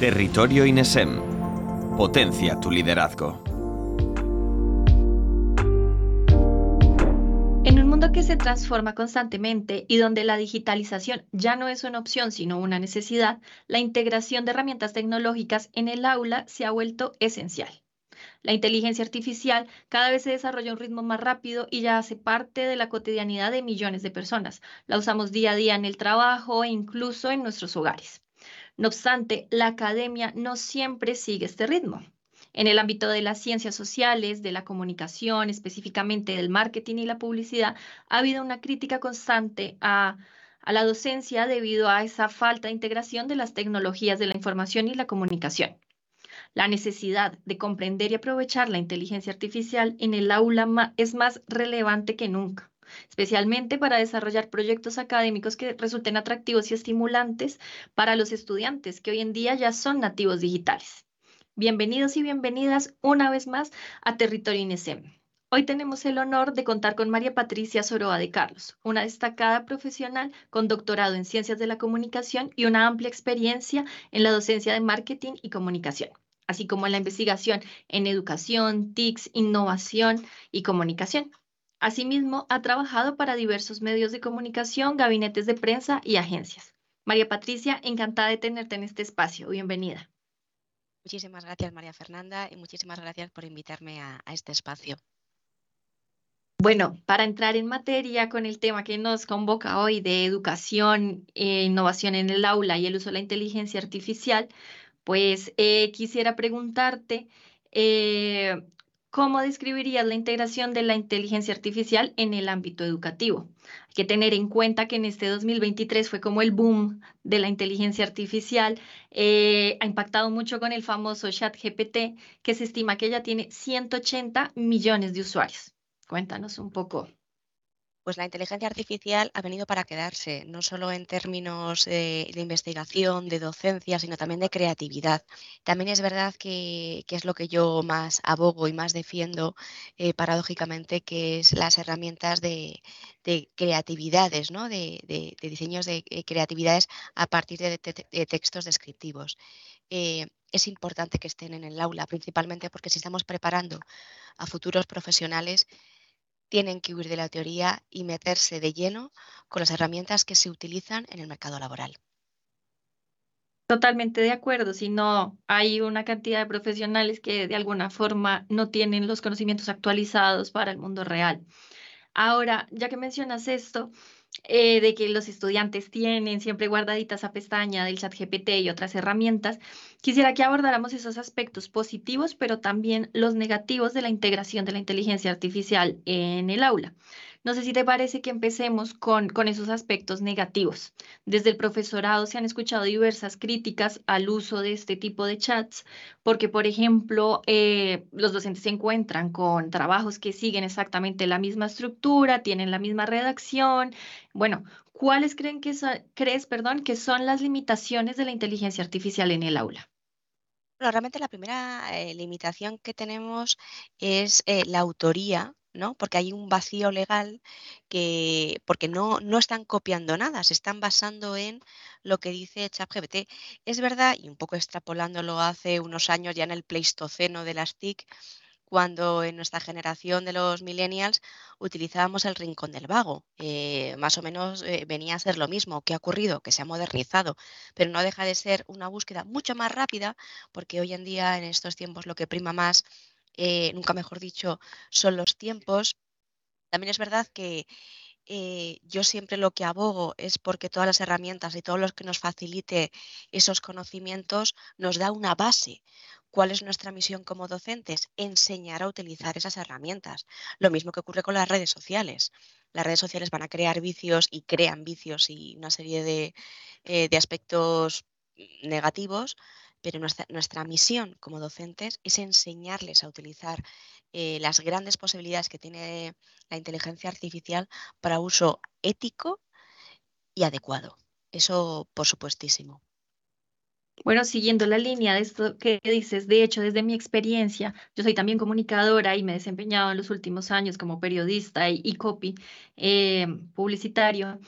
Territorio INESEM. Potencia tu liderazgo. En un mundo que se transforma constantemente y donde la digitalización ya no es una opción, sino una necesidad, la integración de herramientas tecnológicas en el aula se ha vuelto esencial. La inteligencia artificial cada vez se desarrolla a un ritmo más rápido y ya hace parte de la cotidianidad de millones de personas. La usamos día a día en el trabajo e incluso en nuestros hogares. No obstante, la academia no siempre sigue este ritmo. En el ámbito de las ciencias sociales, de la comunicación, específicamente del marketing y la publicidad, ha habido una crítica constante a, la docencia debido a esa falta de integración de las tecnologías de la información y la comunicación. La necesidad de comprender y aprovechar la inteligencia artificial en el aula es más relevante que nunca especialmente para desarrollar proyectos académicos que resulten atractivos y estimulantes para los estudiantes que hoy en día ya son nativos digitales. Bienvenidos y bienvenidas una vez más a Territorio INESEM. Hoy tenemos el honor de contar con María Patricia Soroa de Carlos, una destacada profesional con doctorado en Ciencias de la Comunicación y una amplia experiencia en la docencia de marketing y comunicación, así como en la investigación en educación, TICS, innovación y comunicación. Asimismo, ha trabajado para diversos medios de comunicación, gabinetes de prensa y agencias. María Patricia, encantada de tenerte en este espacio. Bienvenida. Muchísimas gracias, María Fernanda, y muchísimas gracias por invitarme a, este espacio. Bueno, para entrar en materia con el tema que nos convoca hoy de educación e innovación en el aula y el uso de la inteligencia artificial, pues eh, quisiera preguntarte eh, ¿Cómo describirías la integración de la inteligencia artificial en el ámbito educativo? Hay que tener en cuenta que en este 2023 fue como el boom de la inteligencia artificial, eh, ha impactado mucho con el famoso chat GPT, que se estima que ya tiene 180 millones de usuarios. Cuéntanos un poco pues la inteligencia artificial ha venido para quedarse, no solo en términos de, investigación, de docencia, sino también de creatividad. También es verdad que, es lo que yo más abogo y más defiendo, eh, paradójicamente, que es las herramientas de, creatividades, ¿no? de, diseños de eh, creatividades a partir de, textos descriptivos. Eh, es importante que estén en el aula, principalmente porque si estamos preparando a futuros profesionales, tienen que huir de la teoría y meterse de lleno con las herramientas que se utilizan en el mercado laboral. Totalmente de acuerdo, si no hay una cantidad de profesionales que de alguna forma no tienen los conocimientos actualizados para el mundo real. Ahora, ya que mencionas esto, eh, de que los estudiantes tienen siempre guardaditas a pestaña del chat GPT y otras herramientas, quisiera que abordáramos esos aspectos positivos, pero también los negativos de la integración de la inteligencia artificial en el aula. No sé si te parece que empecemos con, con esos aspectos negativos. Desde el profesorado se han escuchado diversas críticas al uso de este tipo de chats, porque, por ejemplo, eh, los docentes se encuentran con trabajos que siguen exactamente la misma estructura, tienen la misma redacción. Bueno, ¿cuáles creen que crees perdón, que son las limitaciones de la inteligencia artificial en el aula? Bueno, realmente la primera eh, limitación que tenemos es eh, la autoría ¿no? Porque hay un vacío legal que, porque no, no están copiando nada, se están basando en lo que dice ChatGPT. Es verdad, y un poco extrapolándolo hace unos años ya en el Pleistoceno de las TIC, cuando en nuestra generación de los millennials utilizábamos el rincón del vago. Eh, más o menos eh, venía a ser lo mismo. ¿Qué ha ocurrido? Que se ha modernizado, pero no deja de ser una búsqueda mucho más rápida, porque hoy en día, en estos tiempos, lo que prima más eh, nunca mejor dicho, son los tiempos. También es verdad que eh, yo siempre lo que abogo es porque todas las herramientas y todo lo que nos facilite esos conocimientos nos da una base. ¿Cuál es nuestra misión como docentes? Enseñar a utilizar esas herramientas. Lo mismo que ocurre con las redes sociales. Las redes sociales van a crear vicios y crean vicios y una serie de, eh, de aspectos negativos, pero nuestra, misión como docentes es enseñarles a utilizar eh, las grandes posibilidades que tiene la inteligencia artificial para uso ético y adecuado. Eso por supuestísimo. Bueno, siguiendo la línea de esto que dices, de hecho, desde mi experiencia, yo soy también comunicadora y me he desempeñado en los últimos años como periodista y, copy eh, publicitario.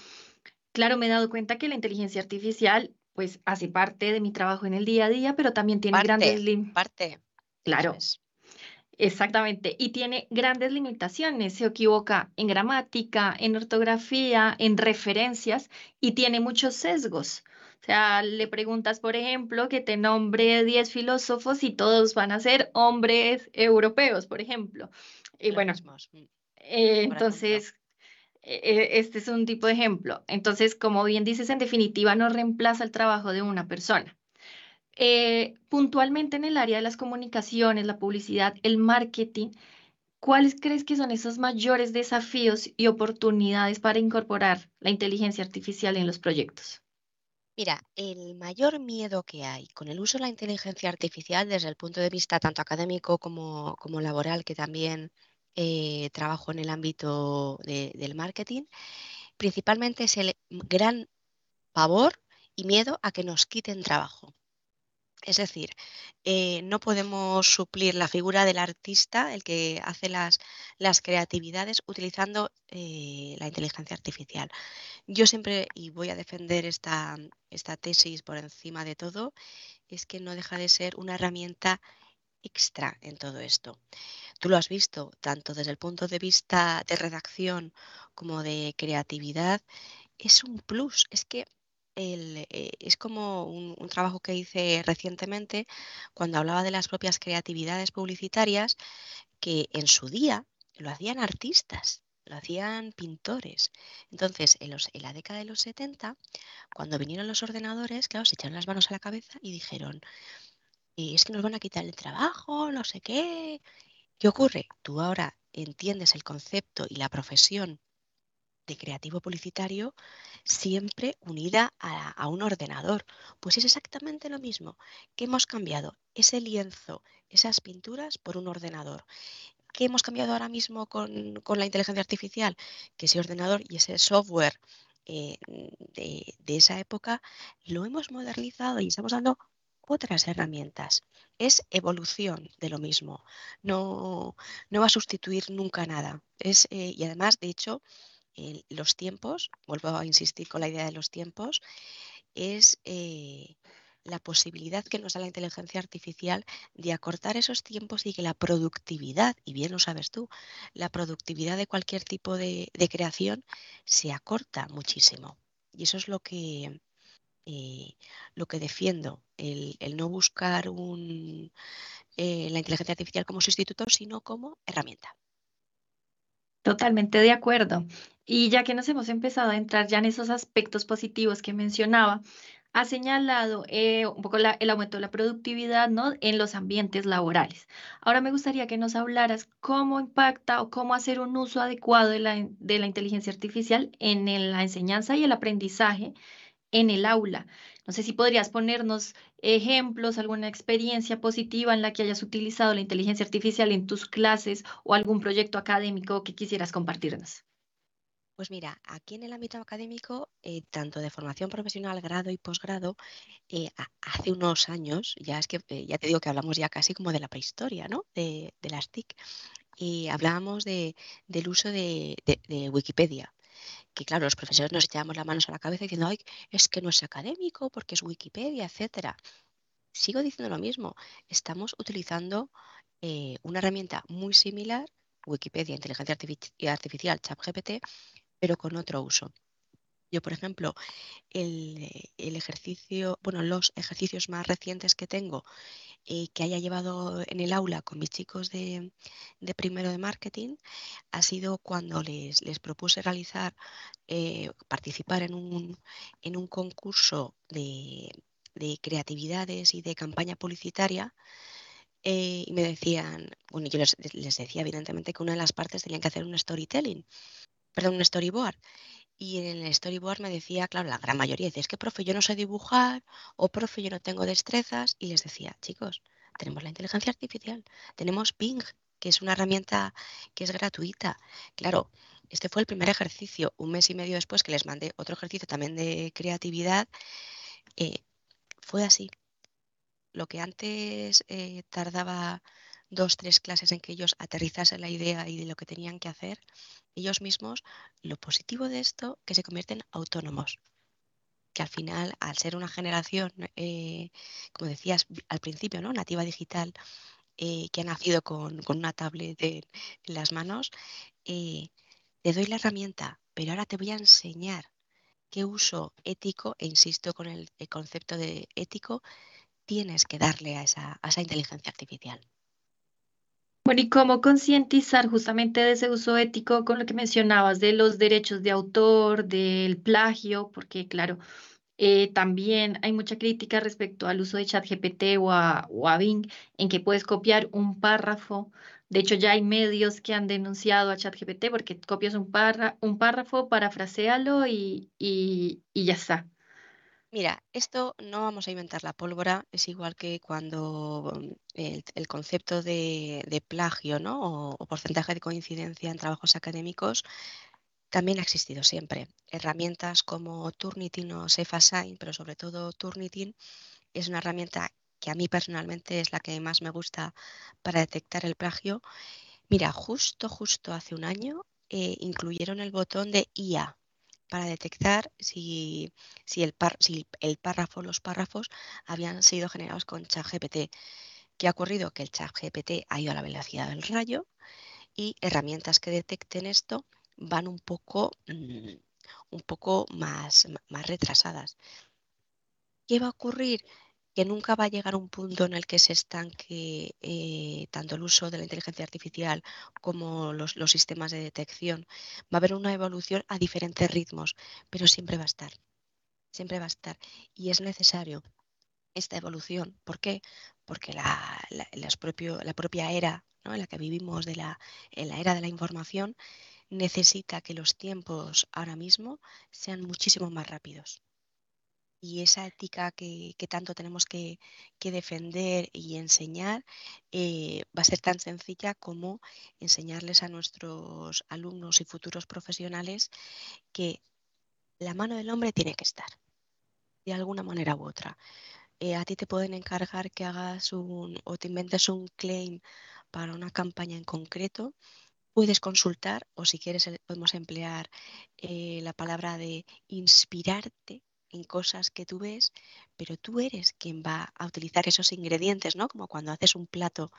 Claro, me he dado cuenta que la inteligencia artificial pues hace parte de mi trabajo en el día a día, pero también tiene grandes parte. Claro, es. exactamente. Y tiene grandes limitaciones. Se equivoca en gramática, en ortografía, en referencias y tiene muchos sesgos. O sea, le preguntas, por ejemplo, que te nombre 10 filósofos y todos van a ser hombres europeos, por ejemplo. Y bueno, eh, entonces, este es un tipo de ejemplo. Entonces, como bien dices, en definitiva, no reemplaza el trabajo de una persona. Eh, puntualmente en el área de las comunicaciones, la publicidad, el marketing, ¿cuáles crees que son esos mayores desafíos y oportunidades para incorporar la inteligencia artificial en los proyectos? Mira, el mayor miedo que hay con el uso de la inteligencia artificial desde el punto de vista tanto académico como, como laboral, que también eh, trabajo en el ámbito de- del marketing, principalmente es el gran pavor y miedo a que nos quiten trabajo. Es decir, eh, no podemos suplir la figura del artista, el que hace las, creatividades, utilizando eh, la inteligencia artificial. Yo siempre, y voy a defender esta tesis por encima de todo, es que no deja de ser una herramienta extra en todo esto. Tú lo has visto, tanto desde el punto de vista de redacción como de creatividad, es un plus. Es que eh, es como un, trabajo que hice recientemente cuando hablaba de las propias creatividades publicitarias, que en su día lo hacían artistas, lo hacían pintores. Entonces, en, en la década de los 70, cuando vinieron los ordenadores, claro, se echaron las manos a la cabeza y dijeron, "Eh, es que nos van a quitar el trabajo, no sé qué. ¿Qué ocurre? Tú ahora entiendes el concepto y la profesión de creativo publicitario siempre unida a, un ordenador. Pues es exactamente lo mismo que hemos cambiado ese lienzo, esas pinturas por un ordenador. ¿Qué hemos cambiado ahora mismo con, con la inteligencia artificial? Que ese ordenador y ese software eh, de, de esa época lo hemos modernizado y estamos dando otras herramientas. Es evolución de lo mismo. No, no va a sustituir nunca nada. Es, eh, y además, de hecho, los tiempos, vuelvo a insistir con la idea de los tiempos, es eh, la posibilidad que nos da la inteligencia artificial de acortar esos tiempos y que la productividad, y bien lo sabes tú, la productividad de cualquier tipo de creación se acorta muchísimo. Y eso es lo que, eh, lo que defiendo, el, no buscar eh, la inteligencia artificial como sustituto, sino como herramienta. Totalmente de acuerdo. Y ya que nos hemos empezado a entrar ya en esos aspectos positivos que mencionaba, ha señalado eh, un poco el aumento de la productividad, ¿no? en los ambientes laborales. Ahora me gustaría que nos hablaras cómo impacta o cómo hacer un uso adecuado de la, de la inteligencia artificial en la enseñanza y el aprendizaje en el aula. No sé si podrías ponernos ejemplos, alguna experiencia positiva en la que hayas utilizado la inteligencia artificial en tus clases o algún proyecto académico que quisieras compartirnos. Pues mira, aquí en el ámbito académico, eh, tanto de formación profesional, grado y posgrado, eh, ha- hace unos años, ya es que eh, ya te digo que hablamos ya casi como de la prehistoria, ¿no? De, las TIC, y hablábamos de, del uso de Wikipedia. Que claro, los profesores nos echábamos las manos a la cabeza diciendo, ay, es que no es académico porque es Wikipedia, etcétera. Sigo diciendo lo mismo, estamos utilizando eh, una herramienta muy similar, Wikipedia, inteligencia artifici- artificial, ChatGPT, pero con otro uso. Yo, por ejemplo, el, el ejercicio, bueno, los ejercicios más recientes que tengo que haya llevado en el aula con mis chicos de, de primero de marketing ha sido cuando les, propuse realizar, eh, participar en un, en un concurso de, de creatividades y de campaña publicitaria. eh, y me decían, bueno, yo les, les decía evidentemente que una de las partes tenían que hacer un storytelling, perdón, un storyboard. Y en el storyboard me decía, claro, la gran mayoría dice, es que profe, yo no sé dibujar, o profe, yo no tengo destrezas. Y les decía, chicos, tenemos la inteligencia artificial, tenemos Bing, que es una herramienta que es gratuita. Claro, este fue el primer ejercicio. Un mes y medio después que les mandé otro ejercicio también de creatividad, eh, fue así. Lo que antes eh, tardaba dos, tres clases en que ellos aterrizasen la idea y de lo que tenían que hacer, ellos mismos, lo positivo de esto, que se convierten autónomos. que al final, al ser una generación, eh, como decías al principio, ¿no? nativa digital, eh, que ha nacido con, una tablet en, las manos, eh, te doy la herramienta, pero ahora te voy a enseñar qué uso ético, e insisto con el, concepto de ético, tienes que darle a esa, a esa inteligencia artificial. Bueno, ¿y cómo concientizar justamente de ese uso ético con lo que mencionabas de los derechos de autor, del plagio? Porque claro, eh, también hay mucha crítica respecto al uso de ChatGPT o a, o a Bing, en que puedes copiar un párrafo. De hecho, ya hay medios que han denunciado a ChatGPT porque copias un, un párrafo, parafrasealo y, y, y ya está. Mira, esto no vamos a inventar la pólvora, es igual que cuando mm, el, concepto de, plagio ¿no? o, porcentaje de coincidencia en trabajos académicos también ha existido siempre. Herramientas como Turnitin o SafeAssign, pero sobre todo Turnitin, es una herramienta que a mí personalmente es la que más me gusta para detectar el plagio. Mira, justo, justo hace un año eh, incluyeron el botón de IA, para detectar si, el, si el párrafo, los párrafos habían sido generados con ChatGPT. ¿Qué ha ocurrido? Que el ChatGPT ha ido a la velocidad del rayo y herramientas que detecten esto van un poco, mm, un poco más, más retrasadas. ¿Qué va a ocurrir? Que nunca va a llegar un punto en el que se estanque eh, tanto el uso de la inteligencia artificial como los, sistemas de detección. Va a haber una evolución a diferentes ritmos, pero siempre va a estar. Siempre va a estar. Y es necesario esta evolución. ¿Por qué? Porque la, propia era en la que vivimos, de la, en la era de la información, necesita que los tiempos ahora mismo sean muchísimo más rápidos y esa ética que, tanto tenemos que, defender y enseñar eh, va a ser tan sencilla como enseñarles a nuestros alumnos y futuros profesionales que la mano del hombre tiene que estar, de alguna manera u otra. Eh, a ti te pueden encargar que hagas un o te inventes un claim para una campaña en concreto. Puedes consultar o si quieres eh, podemos emplear la palabra de inspirarte en cosas que tú ves, pero tú eres quien va a utilizar esos ingredientes, ¿no? Como cuando haces un plato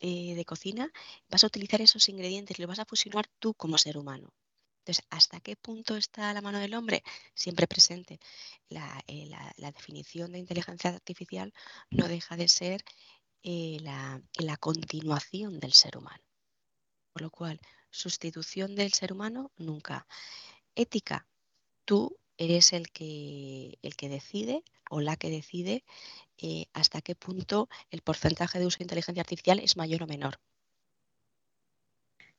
eh, de cocina, vas a utilizar esos ingredientes, lo vas a fusionar tú como ser humano. Entonces, ¿hasta qué punto está la mano del hombre? Siempre presente. La, eh, definición de inteligencia artificial no deja de ser eh, la, la continuación del ser humano. Por lo cual, sustitución del ser humano nunca. Ética, tú eres el que, el que decide o la que decide eh, hasta qué punto el porcentaje de uso de inteligencia artificial es mayor o menor.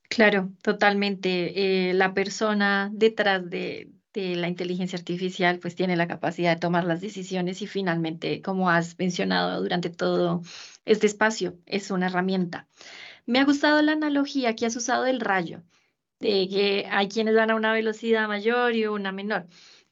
Claro, totalmente. Eh, la persona detrás de, la inteligencia artificial pues tiene la capacidad de tomar las decisiones y finalmente, como has mencionado durante todo este espacio, es una herramienta. Me ha gustado la analogía que has usado del rayo, de que hay quienes van a una velocidad mayor y una menor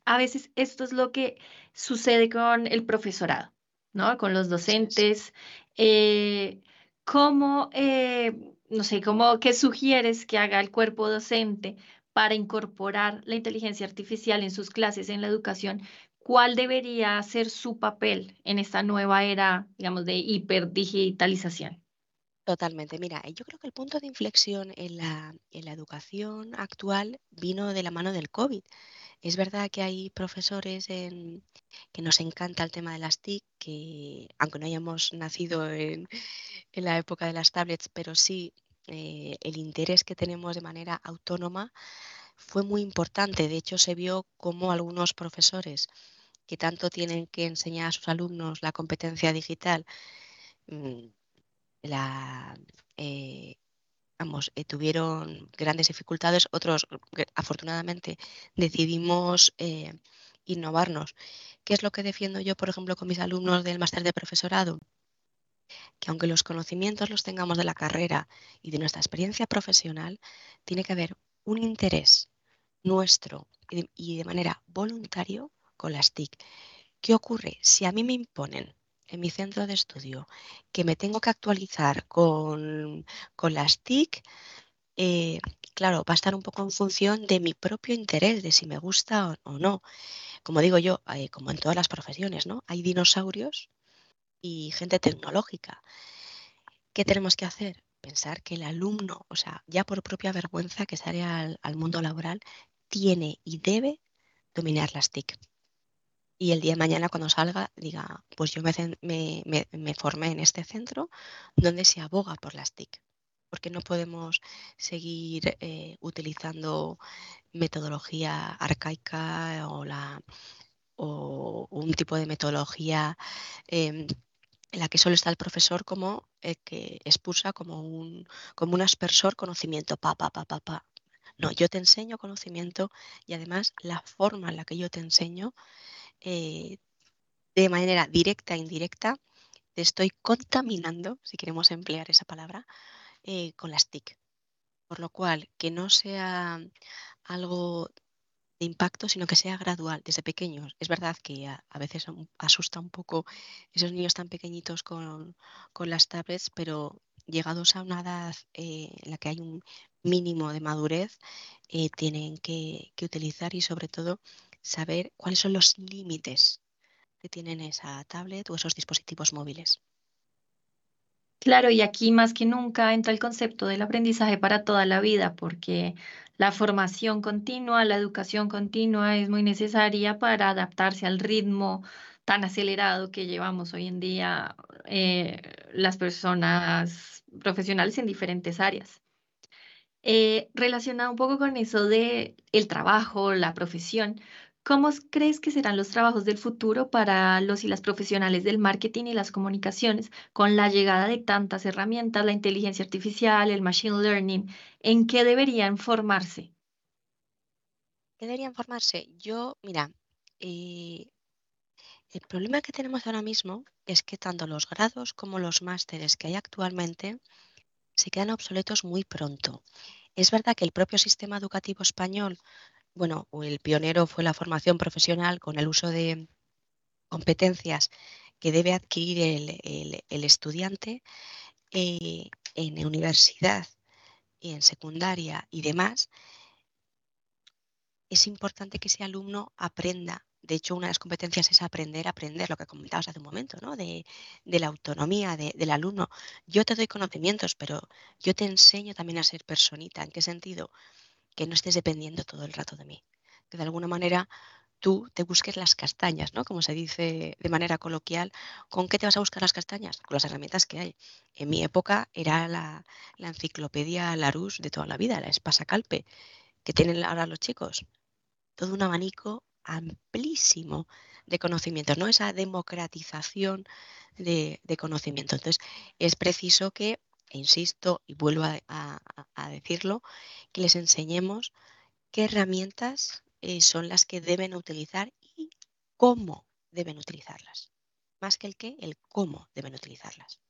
a veces esto es lo que sucede con el profesorado, ¿no? Con los docentes. Eh, ¿Cómo, eh, no sé, cómo, qué sugieres que haga el cuerpo docente para incorporar la inteligencia artificial en sus clases en la educación? ¿Cuál debería ser su papel en esta nueva era, digamos, de hiperdigitalización? Totalmente. Mira, yo creo que el punto de inflexión en la, en la educación actual vino de la mano del COVID. Es verdad que hay profesores en, que nos encanta el tema de las TIC, que aunque no hayamos nacido en, la época de las tablets, pero sí eh, el interés que tenemos de manera autónoma fue muy importante. De hecho, se vio como algunos profesores que tanto tienen que enseñar a sus alumnos la competencia digital, mm, la, eh, vamos, eh, tuvieron grandes dificultades, otros afortunadamente decidimos eh, innovarnos. ¿Qué es lo que defiendo yo, por ejemplo, con mis alumnos del máster de profesorado? Que aunque los conocimientos los tengamos de la carrera y de nuestra experiencia profesional, tiene que haber un interés nuestro y de, manera voluntario con las TIC. ¿Qué ocurre? Si a mí me imponen en mi centro de estudio que me tengo que actualizar con, las TIC, eh, claro, va a estar un poco en función de mi propio interés, de si me gusta o, no. como digo yo, eh, como en todas las profesiones, ¿no? Hay dinosaurios y gente tecnológica. ¿Qué tenemos que hacer? Pensar que el alumno, o sea, ya por propia vergüenza que sale al, al mundo laboral, tiene y debe dominar las TIC y el día de mañana cuando salga diga, pues yo me, formé en este centro donde se aboga por las TIC, porque no podemos seguir eh, utilizando metodología arcaica o, la, o un tipo de metodología em, en la que solo está el profesor como el que expulsa como un, como un aspersor conocimiento, pa, pa, pa, pa, pa. No, yo te enseño conocimiento y además la forma en la que yo te enseño eh, de manera directa e indirecta, te estoy contaminando, si queremos emplear esa palabra, eh, con las TIC. Por lo cual, que no sea algo de impacto, sino que sea gradual, desde pequeños. Es verdad que a, veces asusta un poco esos niños tan pequeñitos con, las tablets, pero llegados a una edad eh, en la que hay un mínimo de madurez, tienen que, que, utilizar y sobre todo saber cuáles son los límites que tienen esa tablet o esos dispositivos móviles. Claro, y aquí más que nunca entra el concepto del aprendizaje para toda la vida, porque la formación continua, la educación continua es muy necesaria para adaptarse al ritmo tan acelerado que llevamos hoy en día eh, las personas profesionales en diferentes áreas. Eh, relacionado un poco con eso de el trabajo, la profesión, ¿Cómo crees que serán los trabajos del futuro para los y las profesionales del marketing y las comunicaciones con la llegada de tantas herramientas, la inteligencia artificial, el machine learning? ¿En qué deberían formarse? ¿Qué deberían formarse? Yo, mira, eh, el problema que tenemos ahora mismo es que tanto los grados como los másteres que hay actualmente se quedan obsoletos muy pronto. Es verdad que el propio sistema educativo español bueno, el pionero fue la formación profesional con el uso de competencias que debe adquirir el, estudiante eh, en universidad y en secundaria y demás, es importante que ese alumno aprenda. De hecho, una de las competencias es aprender a aprender, lo que comentabas hace un momento, ¿no? de, la autonomía del alumno. Yo te doy conocimientos, pero yo te enseño también a ser personita. ¿En qué sentido? Que no estés dependiendo todo el rato de mí. Que de alguna manera tú te busques las castañas, ¿no? Como se dice de manera coloquial, ¿con qué te vas a buscar las castañas? Con las herramientas que hay. En mi época era la, enciclopedia Larousse de toda la vida, la Espasa Calpe, que tienen ahora los chicos. Todo un abanico amplísimo de conocimientos, ¿no? Esa democratización de, de conocimiento. Entonces, es preciso que insisto y vuelvo a, decirlo, que les enseñemos qué herramientas eh, son las que deben utilizar y cómo deben utilizarlas. Más que el qué, el cómo deben utilizarlas.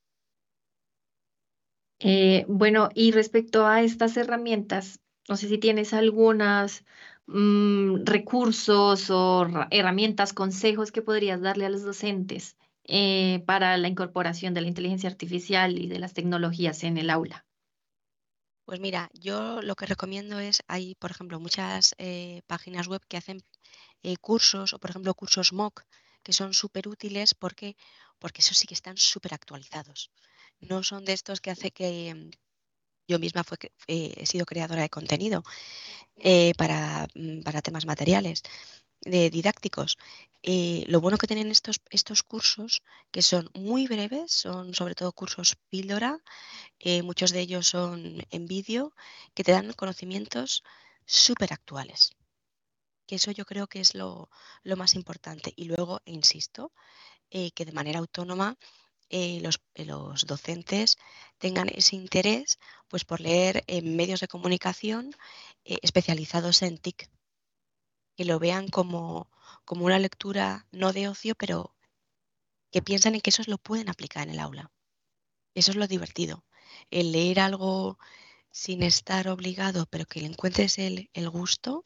Eh, bueno, y respecto a estas herramientas, no sé si tienes algunos mm, recursos o herramientas, consejos que podrías darle a los docentes eh, para la incorporación de la inteligencia artificial y de las tecnologías en el aula? Pues mira, yo lo que recomiendo es, hay, por ejemplo, muchas eh, páginas web que hacen eh, cursos, o por ejemplo, cursos MOOC, que son súper útiles porque, porque esos sí que están súper actualizados. No son de estos que hace que mm, yo misma fue, he sido creadora de contenido para, mm, para temas materiales de didácticos. Eh, lo bueno que tienen estos, estos cursos, que son muy breves, son sobre todo cursos píldora, eh, muchos de ellos son en vídeo, que te dan conocimientos súper actuales. Que eso yo creo que es lo, más importante. Y luego, e insisto, eh, que de manera autónoma los, los, docentes tengan ese interés pues, por leer en medios de comunicación especializados en TIC que lo vean como, como una lectura no de ocio, pero que piensan en que eso lo pueden aplicar en el aula. Eso es lo divertido. El leer algo sin estar obligado, pero que le encuentres el, gusto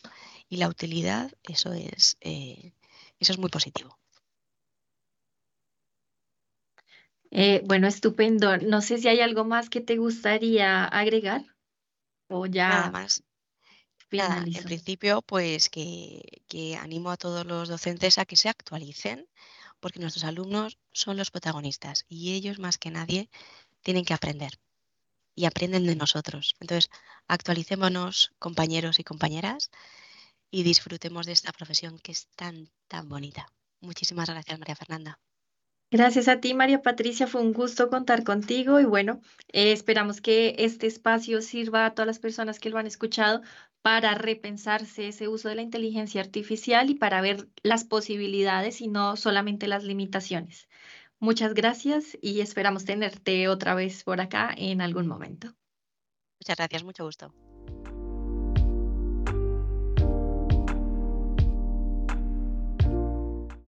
y la utilidad, eso es, eh, eso es muy positivo. Eh, bueno, estupendo. No sé si hay algo más que te gustaría agregar o ya. Nada más. En principio, pues que, que animo a todos los docentes a que se actualicen, porque nuestros alumnos son los protagonistas y ellos más que nadie tienen que aprender y aprenden de nosotros. Entonces, actualicémonos, compañeros y compañeras, y disfrutemos de esta profesión que es tan, tan bonita. Muchísimas gracias, María Fernanda. Gracias a ti, María Patricia. Fue un gusto contar contigo y bueno, eh, esperamos que este espacio sirva a todas las personas que lo han escuchado para repensarse ese uso de la inteligencia artificial y para ver las posibilidades y no solamente las limitaciones. Muchas gracias y esperamos tenerte otra vez por acá en algún momento. Muchas gracias, mucho gusto.